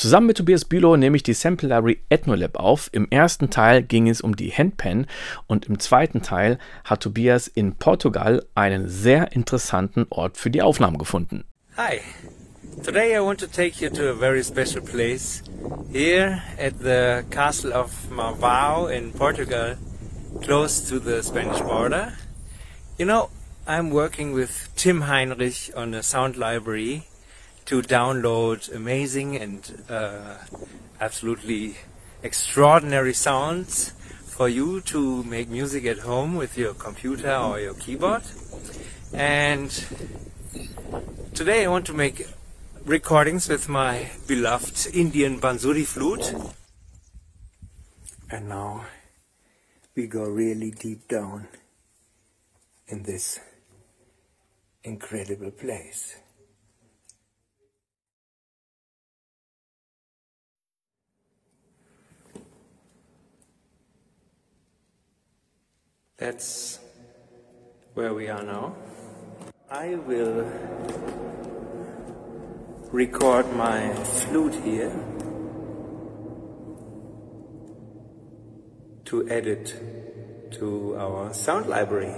Zusammen mit Tobias Bülow nehme ich die Sample Library Ethnolab auf. Im ersten Teil ging es um die Handpan und im zweiten Teil hat Tobias in Portugal einen sehr interessanten Ort für die Aufnahmen gefunden. Hi. Today I want to take you to a very special place here at the castle of Marvao in Portugal, close to the Spanish border. You know, I'm working with Tim Heinrich on a sound library to download amazing and uh, absolutely extraordinary sounds for you to make music at home with your computer or your keyboard. And today I want to make recordings with my beloved Indian Bansuri flute. And now we go really deep down in this incredible place. That's where we are now. I will record my flute here to add it to our sound library.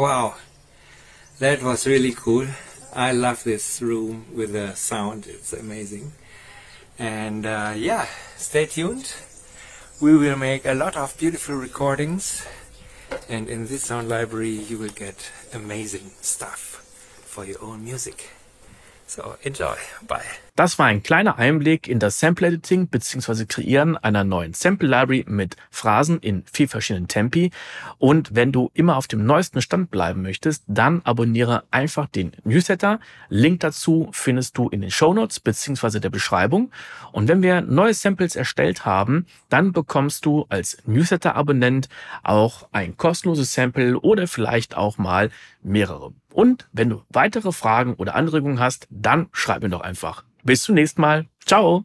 Wow, that was really cool. I love this room with the sound, it's amazing. And uh, yeah, stay tuned. We will make a lot of beautiful recordings, and in this sound library, you will get amazing stuff for your own music. So enjoy. Bye. Das war ein kleiner Einblick in das Sample Editing bzw. Kreieren einer neuen Sample Library mit Phrasen in vier verschiedenen Tempi. Und wenn du immer auf dem neuesten Stand bleiben möchtest, dann abonniere einfach den Newsletter. Link dazu findest du in den Show Notes bzw. der Beschreibung. Und wenn wir neue Samples erstellt haben, dann bekommst du als Newsletter-Abonnent auch ein kostenloses Sample oder vielleicht auch mal mehrere. Und wenn du weitere Fragen oder Anregungen hast, dann schreib mir doch einfach. Bis zum nächsten Mal. Ciao.